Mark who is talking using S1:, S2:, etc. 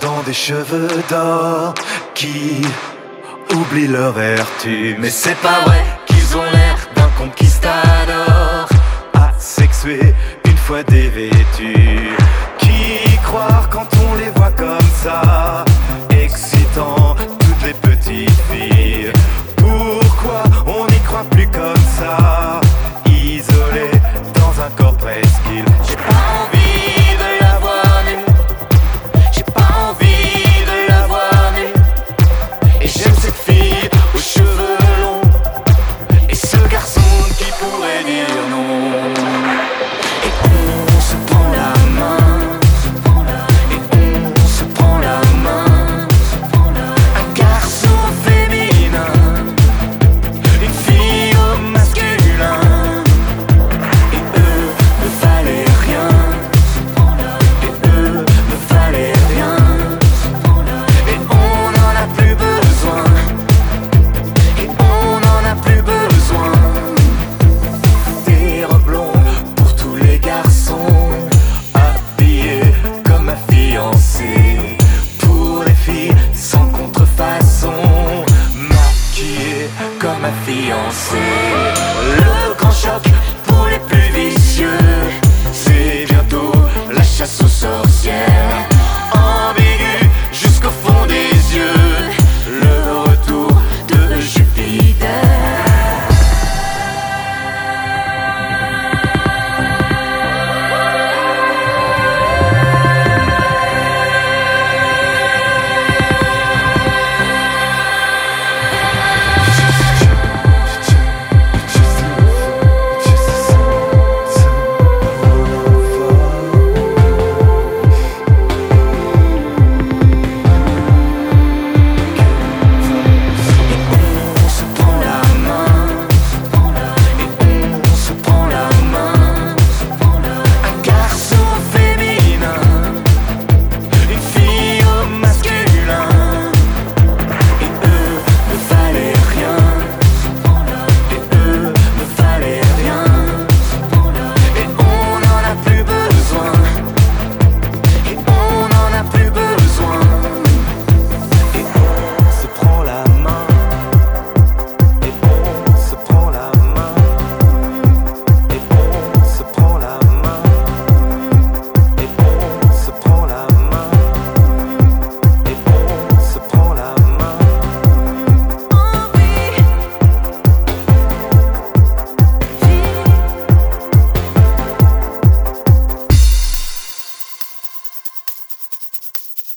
S1: dans des cheveux d'or qui oublient leur vertu. Mais c'est pas vrai qu'ils ont l'air d'un conquistador asexué une fois dévêtu. Qui croire quand on les voit comme ça? C'est le grand choc pour les plus vicieux. C'est bientôt la chasse aux sorcières.